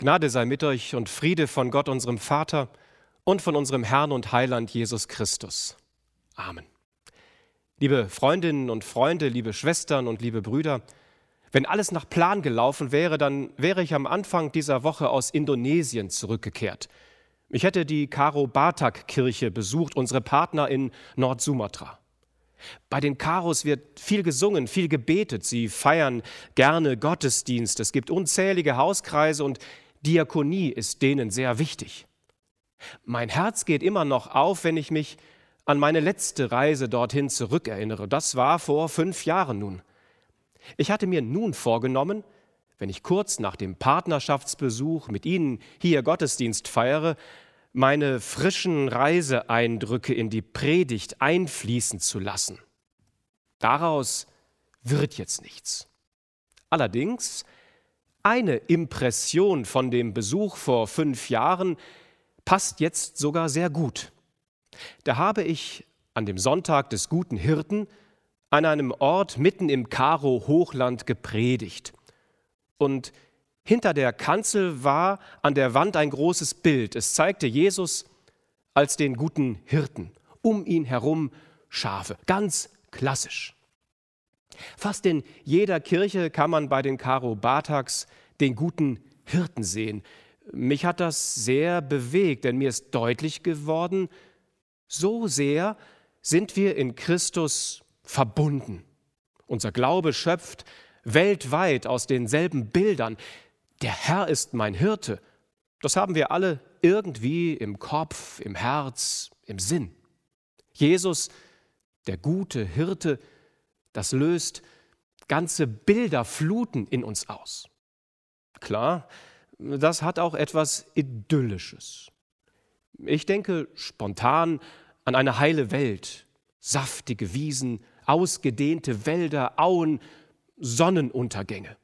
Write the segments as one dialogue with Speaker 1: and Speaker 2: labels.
Speaker 1: Gnade sei mit euch und Friede von Gott, unserem Vater und von unserem Herrn und Heiland Jesus Christus. Amen. Liebe Freundinnen und Freunde, liebe Schwestern und liebe Brüder, wenn alles nach Plan gelaufen wäre, dann wäre ich am Anfang dieser Woche aus Indonesien zurückgekehrt. Ich hätte die Karo Batak Kirche besucht, unsere Partner in Nordsumatra. Bei den Karos wird viel gesungen, viel gebetet. Sie feiern gerne Gottesdienst. Es gibt unzählige Hauskreise und Diakonie ist denen sehr wichtig. Mein Herz geht immer noch auf, wenn ich mich an meine letzte Reise dorthin zurückerinnere. Das war vor fünf Jahren nun. Ich hatte mir nun vorgenommen, wenn ich kurz nach dem Partnerschaftsbesuch mit Ihnen hier Gottesdienst feiere, meine frischen Reiseeindrücke in die Predigt einfließen zu lassen. Daraus wird jetzt nichts. Allerdings eine Impression von dem Besuch vor fünf Jahren passt jetzt sogar sehr gut. Da habe ich an dem Sonntag des guten Hirten an einem Ort mitten im Karo-Hochland gepredigt. Und hinter der Kanzel war an der Wand ein großes Bild. Es zeigte Jesus als den guten Hirten. Um ihn herum Schafe. Ganz klassisch. Fast in jeder Kirche kann man bei den Karo Bataks den guten Hirten sehen. Mich hat das sehr bewegt, denn mir ist deutlich geworden, so sehr sind wir in Christus verbunden. Unser Glaube schöpft weltweit aus denselben Bildern. Der Herr ist mein Hirte. Das haben wir alle irgendwie im Kopf, im Herz, im Sinn. Jesus, der gute Hirte, das löst ganze Bilderfluten in uns aus. Klar, das hat auch etwas Idyllisches. Ich denke spontan an eine heile Welt, saftige Wiesen, ausgedehnte Wälder, Auen, Sonnenuntergänge.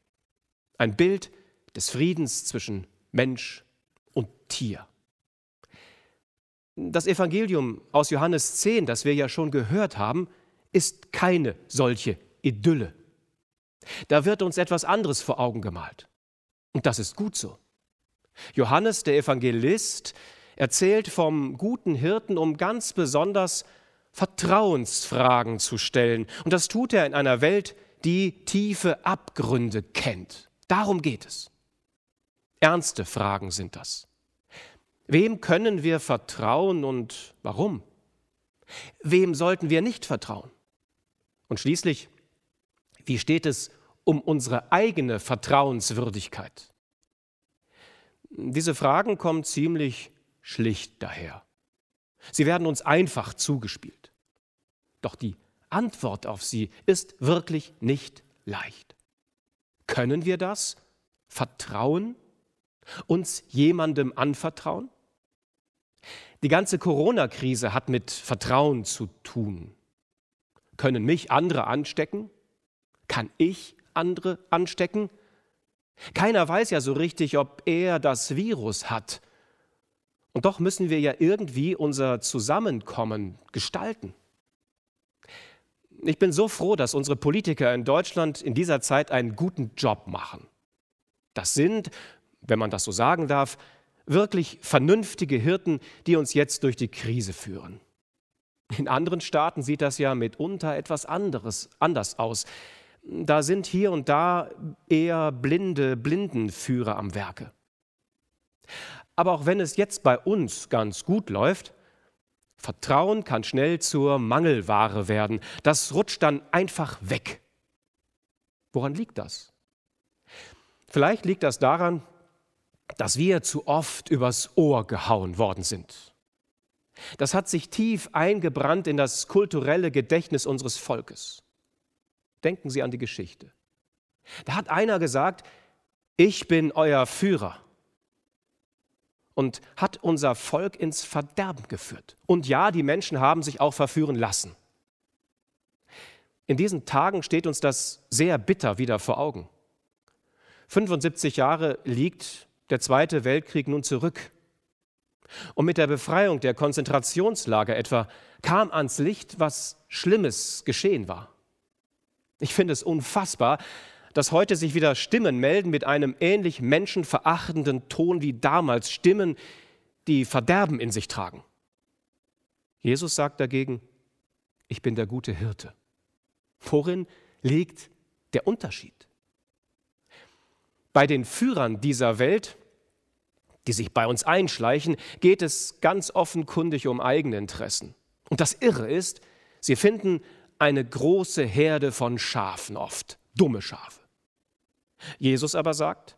Speaker 1: Ein Bild des Friedens zwischen Mensch und Tier. Das Evangelium aus Johannes 10, das wir ja schon gehört haben, ist keine solche Idylle. Da wird uns etwas anderes vor Augen gemalt. Und das ist gut so. Johannes, der Evangelist, erzählt vom guten Hirten, um ganz besonders Vertrauensfragen zu stellen. Und das tut er in einer Welt, die tiefe Abgründe kennt. Darum geht es. Ernste Fragen sind das. Wem können wir vertrauen und warum? Wem sollten wir nicht vertrauen? Und schließlich, wie steht es um unsere eigene Vertrauenswürdigkeit? Diese Fragen kommen ziemlich schlicht daher. Sie werden uns einfach zugespielt. Doch die Antwort auf sie ist wirklich nicht leicht. Können wir das? Vertrauen? Uns jemandem anvertrauen? Die ganze Corona-Krise hat mit Vertrauen zu tun. Können mich andere anstecken? Kann ich andere anstecken? Keiner weiß ja so richtig, ob er das Virus hat. Und doch müssen wir ja irgendwie unser Zusammenkommen gestalten. Ich bin so froh, dass unsere Politiker in Deutschland in dieser Zeit einen guten Job machen. Das sind, wenn man das so sagen darf, wirklich vernünftige Hirten, die uns jetzt durch die Krise führen. In anderen Staaten sieht das ja mitunter etwas anderes, anders aus. Da sind hier und da eher blinde Blindenführer am Werke. Aber auch wenn es jetzt bei uns ganz gut läuft, Vertrauen kann schnell zur Mangelware werden. Das rutscht dann einfach weg. Woran liegt das? Vielleicht liegt das daran, dass wir zu oft übers Ohr gehauen worden sind. Das hat sich tief eingebrannt in das kulturelle Gedächtnis unseres Volkes. Denken Sie an die Geschichte. Da hat einer gesagt, ich bin euer Führer und hat unser Volk ins Verderben geführt. Und ja, die Menschen haben sich auch verführen lassen. In diesen Tagen steht uns das sehr bitter wieder vor Augen. 75 Jahre liegt der Zweite Weltkrieg nun zurück. Und mit der Befreiung der Konzentrationslager etwa kam ans Licht, was Schlimmes geschehen war. Ich finde es unfassbar, dass heute sich wieder Stimmen melden mit einem ähnlich menschenverachtenden Ton wie damals, Stimmen, die Verderben in sich tragen. Jesus sagt dagegen, ich bin der gute Hirte. Worin liegt der Unterschied? Bei den Führern dieser Welt, die sich bei uns einschleichen, geht es ganz offenkundig um eigene Interessen. Und das Irre ist, sie finden eine große Herde von Schafen oft, dumme Schafe. Jesus aber sagt,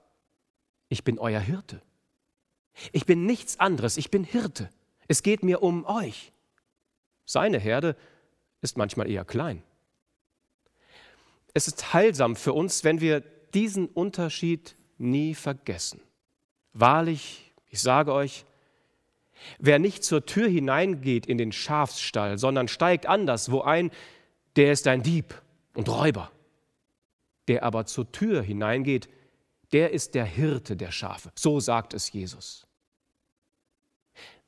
Speaker 1: ich bin euer Hirte. Ich bin nichts anderes, ich bin Hirte. Es geht mir um euch. Seine Herde ist manchmal eher klein. Es ist heilsam für uns, wenn wir diesen Unterschied nie vergessen. Wahrlich, ich sage euch, wer nicht zur Tür hineingeht in den Schafsstall, sondern steigt anderswo ein, der ist ein Dieb und Räuber. Der aber zur Tür hineingeht, der ist der Hirte der Schafe. So sagt es Jesus.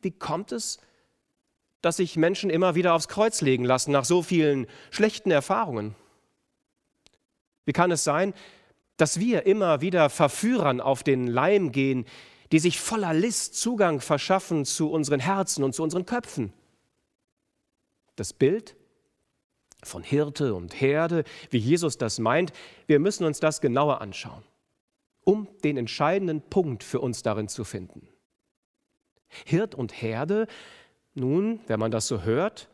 Speaker 1: Wie kommt es, dass sich Menschen immer wieder aufs Kreuz legen lassen nach so vielen schlechten Erfahrungen? Wie kann es sein, dass wir immer wieder Verführern auf den Leim gehen, die sich voller List Zugang verschaffen zu unseren Herzen und zu unseren Köpfen? Das Bild von Hirte und Herde, wie Jesus das meint, wir müssen uns das genauer anschauen, um den entscheidenden Punkt für uns darin zu finden. Hirt und Herde, nun, wenn man das so hört,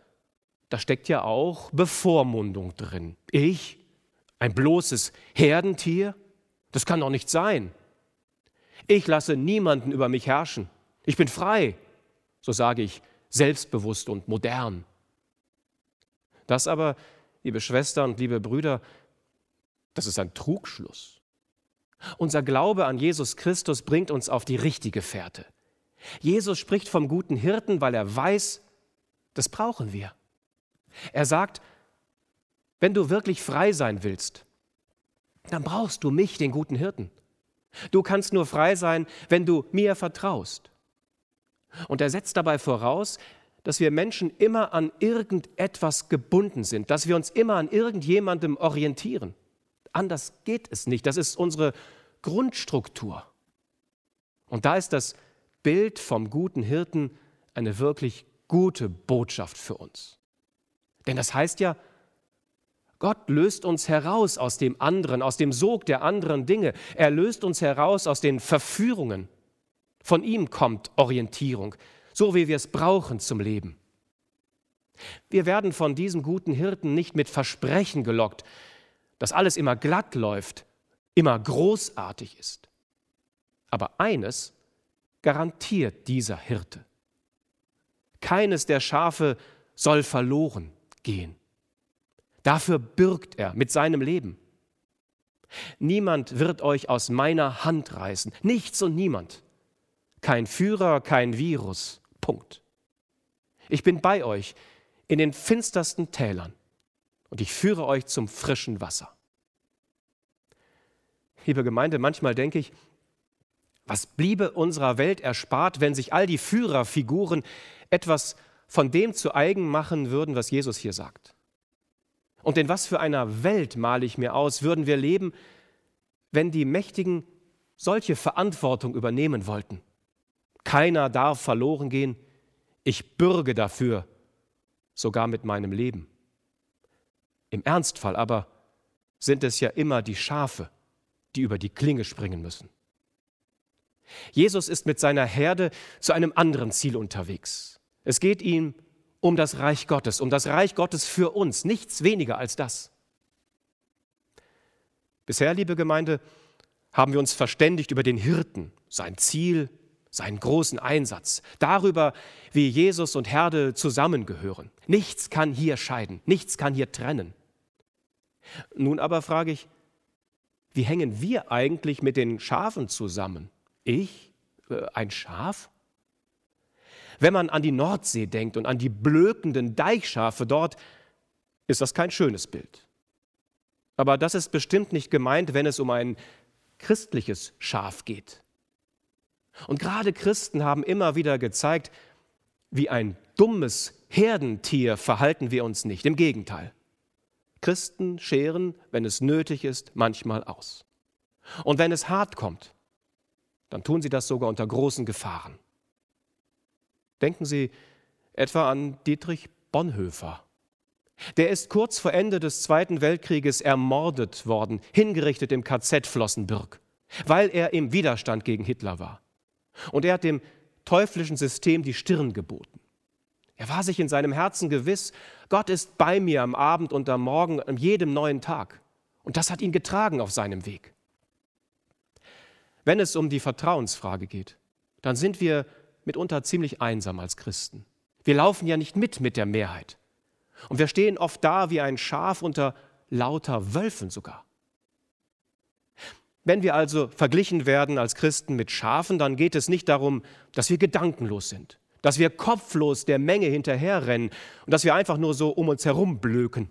Speaker 1: da steckt ja auch Bevormundung drin. Ich, ein bloßes Herdentier, das kann doch nicht sein. Ich lasse niemanden über mich herrschen. Ich bin frei, so sage ich selbstbewusst und modern. Das aber, liebe Schwestern und liebe Brüder, das ist ein Trugschluss. Unser Glaube an Jesus Christus bringt uns auf die richtige Fährte. Jesus spricht vom guten Hirten, weil er weiß, das brauchen wir. Er sagt, wenn du wirklich frei sein willst, dann brauchst du mich, den guten Hirten. Du kannst nur frei sein, wenn du mir vertraust. Und er setzt dabei voraus, dass wir Menschen immer an irgendetwas gebunden sind, dass wir uns immer an irgendjemandem orientieren. Anders geht es nicht. Das ist unsere Grundstruktur. Und da ist das Bild vom guten Hirten eine wirklich gute Botschaft für uns. Denn das heißt ja, Gott löst uns heraus aus dem anderen, aus dem Sog der anderen Dinge. Er löst uns heraus aus den Verführungen. Von ihm kommt Orientierung so wie wir es brauchen zum Leben. Wir werden von diesem guten Hirten nicht mit Versprechen gelockt, dass alles immer glatt läuft, immer großartig ist. Aber eines garantiert dieser Hirte. Keines der Schafe soll verloren gehen. Dafür bürgt er mit seinem Leben. Niemand wird euch aus meiner Hand reißen, nichts und niemand. Kein Führer, kein Virus, Punkt. Ich bin bei euch in den finstersten Tälern und ich führe euch zum frischen Wasser. Liebe Gemeinde, manchmal denke ich, was bliebe unserer Welt erspart, wenn sich all die Führerfiguren etwas von dem zu eigen machen würden, was Jesus hier sagt? Und in was für einer Welt male ich mir aus, würden wir leben, wenn die Mächtigen solche Verantwortung übernehmen wollten? Keiner darf verloren gehen. Ich bürge dafür, sogar mit meinem Leben. Im Ernstfall aber sind es ja immer die Schafe, die über die Klinge springen müssen. Jesus ist mit seiner Herde zu einem anderen Ziel unterwegs. Es geht ihm um das Reich Gottes, um das Reich Gottes für uns, nichts weniger als das. Bisher, liebe Gemeinde, haben wir uns verständigt über den Hirten, sein Ziel, seinen großen Einsatz, darüber, wie Jesus und Herde zusammengehören. Nichts kann hier scheiden, nichts kann hier trennen. Nun aber frage ich, wie hängen wir eigentlich mit den Schafen zusammen? Ich? Äh, ein Schaf? Wenn man an die Nordsee denkt und an die blökenden Deichschafe dort, ist das kein schönes Bild. Aber das ist bestimmt nicht gemeint, wenn es um ein christliches Schaf geht. Und gerade Christen haben immer wieder gezeigt, wie ein dummes Herdentier verhalten wir uns nicht. Im Gegenteil. Christen scheren, wenn es nötig ist, manchmal aus. Und wenn es hart kommt, dann tun sie das sogar unter großen Gefahren. Denken Sie etwa an Dietrich Bonhoeffer. Der ist kurz vor Ende des Zweiten Weltkrieges ermordet worden, hingerichtet im KZ Flossenbürg, weil er im Widerstand gegen Hitler war. Und er hat dem teuflischen System die Stirn geboten. Er war sich in seinem Herzen gewiss, Gott ist bei mir am Abend und am Morgen, an jedem neuen Tag. Und das hat ihn getragen auf seinem Weg. Wenn es um die Vertrauensfrage geht, dann sind wir mitunter ziemlich einsam als Christen. Wir laufen ja nicht mit mit der Mehrheit. Und wir stehen oft da wie ein Schaf unter lauter Wölfen sogar. Wenn wir also verglichen werden als Christen mit Schafen, dann geht es nicht darum, dass wir gedankenlos sind, dass wir kopflos der Menge hinterherrennen und dass wir einfach nur so um uns herum blöken.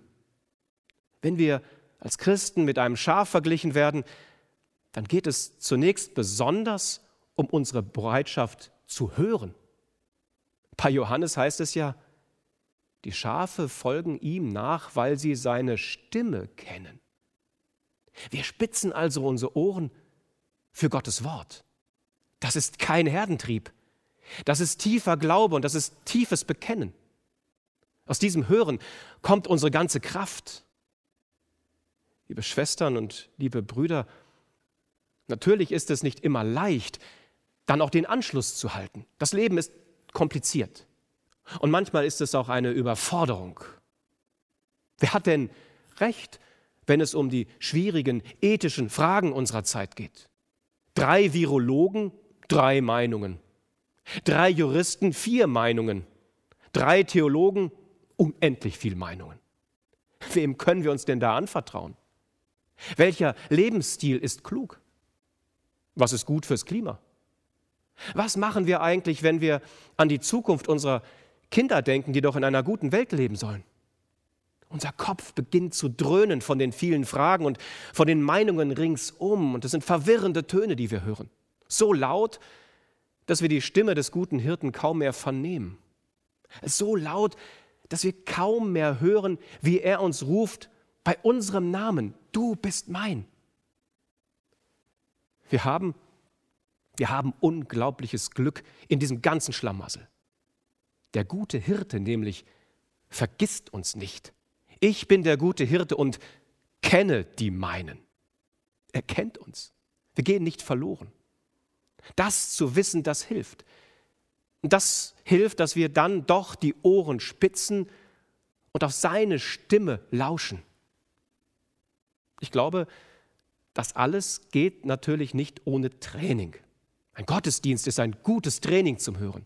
Speaker 1: Wenn wir als Christen mit einem Schaf verglichen werden, dann geht es zunächst besonders um unsere Bereitschaft zu hören. Bei Johannes heißt es ja, die Schafe folgen ihm nach, weil sie seine Stimme kennen. Wir spitzen also unsere Ohren für Gottes Wort. Das ist kein Herdentrieb. Das ist tiefer Glaube und das ist tiefes Bekennen. Aus diesem Hören kommt unsere ganze Kraft. Liebe Schwestern und liebe Brüder, natürlich ist es nicht immer leicht, dann auch den Anschluss zu halten. Das Leben ist kompliziert. Und manchmal ist es auch eine Überforderung. Wer hat denn recht, wenn es um die schwierigen ethischen Fragen unserer Zeit geht? Drei Virologen, drei Meinungen. Drei Juristen, vier Meinungen. Drei Theologen, unendlich viel Meinungen. Wem können wir uns denn da anvertrauen? Welcher Lebensstil ist klug? Was ist gut fürs Klima? Was machen wir eigentlich, wenn wir an die Zukunft unserer Kinder denken, die doch in einer guten Welt leben sollen? Unser Kopf beginnt zu dröhnen von den vielen Fragen und von den Meinungen ringsum. Und es sind verwirrende Töne, die wir hören. So laut, dass wir die Stimme des guten Hirten kaum mehr vernehmen. So laut, dass wir kaum mehr hören, wie er uns ruft bei unserem Namen. Du bist mein. Wir haben wir haben unglaubliches Glück in diesem ganzen Schlamassel. Der gute Hirte nämlich vergisst uns nicht. Ich bin der gute Hirte und kenne die meinen. Er kennt uns. Wir gehen nicht verloren. Das zu wissen, das hilft. Und das hilft, dass wir dann doch die Ohren spitzen und auf seine Stimme lauschen. Ich glaube, das alles geht natürlich nicht ohne Training. Ein Gottesdienst ist ein gutes Training zum Hören.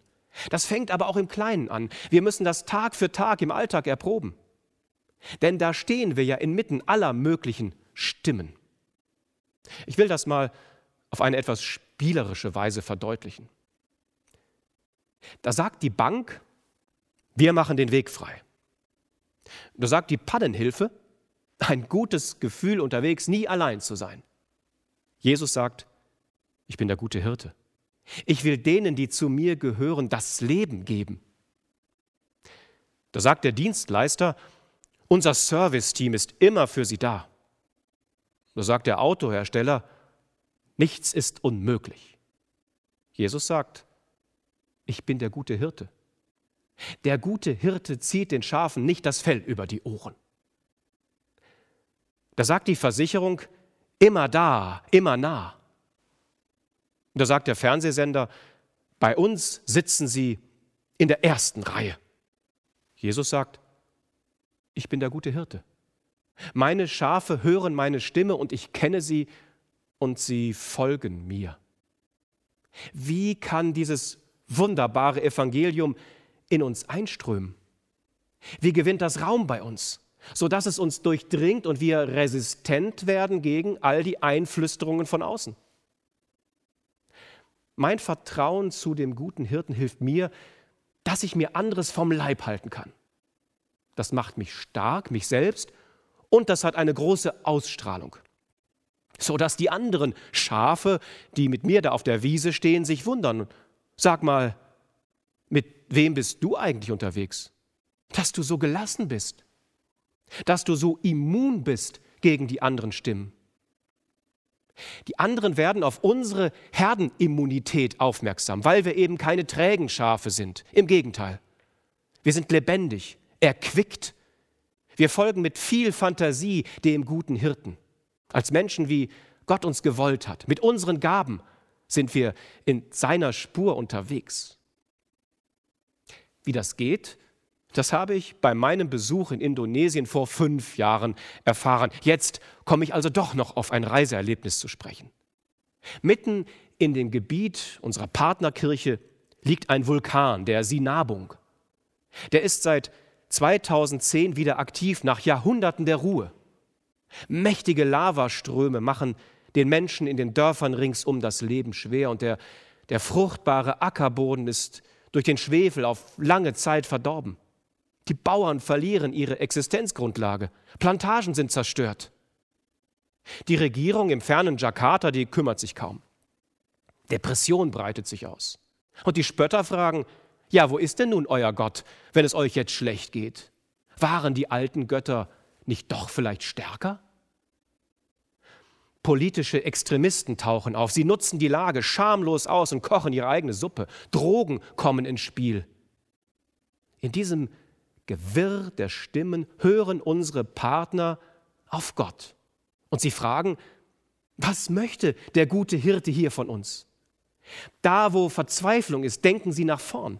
Speaker 1: Das fängt aber auch im Kleinen an. Wir müssen das Tag für Tag im Alltag erproben. Denn da stehen wir ja inmitten aller möglichen Stimmen. Ich will das mal auf eine etwas spielerische Weise verdeutlichen. Da sagt die Bank, wir machen den Weg frei. Da sagt die Pannenhilfe, ein gutes Gefühl unterwegs, nie allein zu sein. Jesus sagt, ich bin der gute Hirte. Ich will denen, die zu mir gehören, das Leben geben. Da sagt der Dienstleister, unser Serviceteam ist immer für Sie da. Da sagt der Autohersteller, nichts ist unmöglich. Jesus sagt, ich bin der gute Hirte. Der gute Hirte zieht den Schafen nicht das Fell über die Ohren. Da sagt die Versicherung, immer da, immer nah. Und da sagt der Fernsehsender, bei uns sitzen sie in der ersten Reihe. Jesus sagt, ich bin der gute Hirte. Meine Schafe hören meine Stimme und ich kenne sie und sie folgen mir. Wie kann dieses wunderbare Evangelium in uns einströmen? Wie gewinnt das Raum bei uns, sodass es uns durchdringt und wir resistent werden gegen all die Einflüsterungen von außen? Mein Vertrauen zu dem guten Hirten hilft mir, dass ich mir anderes vom Leib halten kann. Das macht mich stark, mich selbst, und das hat eine große Ausstrahlung, so dass die anderen Schafe, die mit mir da auf der Wiese stehen, sich wundern. Sag mal, mit wem bist du eigentlich unterwegs, dass du so gelassen bist? dass du so immun bist gegen die anderen Stimmen. Die anderen werden auf unsere Herdenimmunität aufmerksam, weil wir eben keine trägen Schafe sind. Im Gegenteil, wir sind lebendig, erquickt. Wir folgen mit viel Fantasie dem guten Hirten. Als Menschen, wie Gott uns gewollt hat. Mit unseren Gaben sind wir in seiner Spur unterwegs. Wie das geht, das habe ich bei meinem Besuch in Indonesien vor fünf Jahren erfahren. Jetzt komme ich also doch noch auf ein Reiseerlebnis zu sprechen. Mitten in dem Gebiet unserer Partnerkirche liegt ein Vulkan, der Sinabung. Der ist seit 2010 wieder aktiv nach Jahrhunderten der Ruhe. Mächtige Lavaströme machen den Menschen in den Dörfern ringsum das Leben schwer und der, der fruchtbare Ackerboden ist durch den Schwefel auf lange Zeit verdorben. Die Bauern verlieren ihre Existenzgrundlage. Plantagen sind zerstört. Die Regierung im fernen Jakarta, die kümmert sich kaum. Depression breitet sich aus. Und die Spötter fragen, ja, wo ist denn nun euer Gott, wenn es euch jetzt schlecht geht? Waren die alten Götter nicht doch vielleicht stärker? Politische Extremisten tauchen auf. Sie nutzen die Lage schamlos aus und kochen ihre eigene Suppe. Drogen kommen ins Spiel. In diesem Gewirr der Stimmen hören unsere Partner auf Gott. Und sie fragen, was möchte der gute Hirte hier von uns? Da, wo Verzweiflung ist, denken sie nach vorn.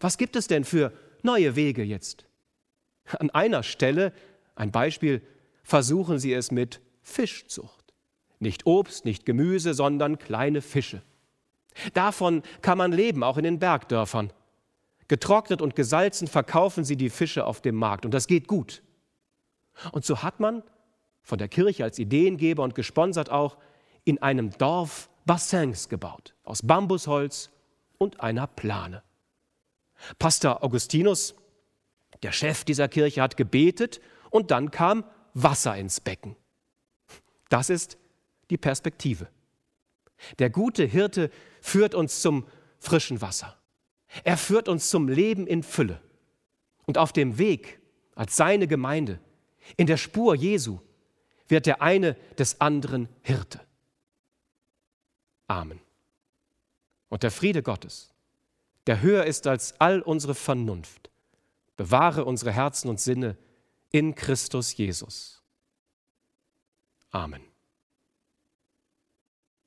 Speaker 1: Was gibt es denn für neue Wege jetzt? An einer Stelle, ein Beispiel, versuchen sie es mit Fischzucht. Nicht Obst, nicht Gemüse, sondern kleine Fische. Davon kann man leben, auch in den Bergdörfern. Getrocknet und gesalzen verkaufen sie die Fische auf dem Markt und das geht gut. Und so hat man von der Kirche als Ideengeber und gesponsert auch in einem Dorf Bassins gebaut, aus Bambusholz und einer Plane. Pastor Augustinus, der Chef dieser Kirche, hat gebetet und dann kam Wasser ins Becken. Das ist die Perspektive. Der gute Hirte führt uns zum frischen Wasser. Er führt uns zum Leben in Fülle. Und auf dem Weg als seine Gemeinde, in der Spur Jesu, wird der eine des anderen Hirte. Amen. Und der Friede Gottes, der höher ist als all unsere Vernunft, bewahre unsere Herzen und Sinne in Christus Jesus. Amen.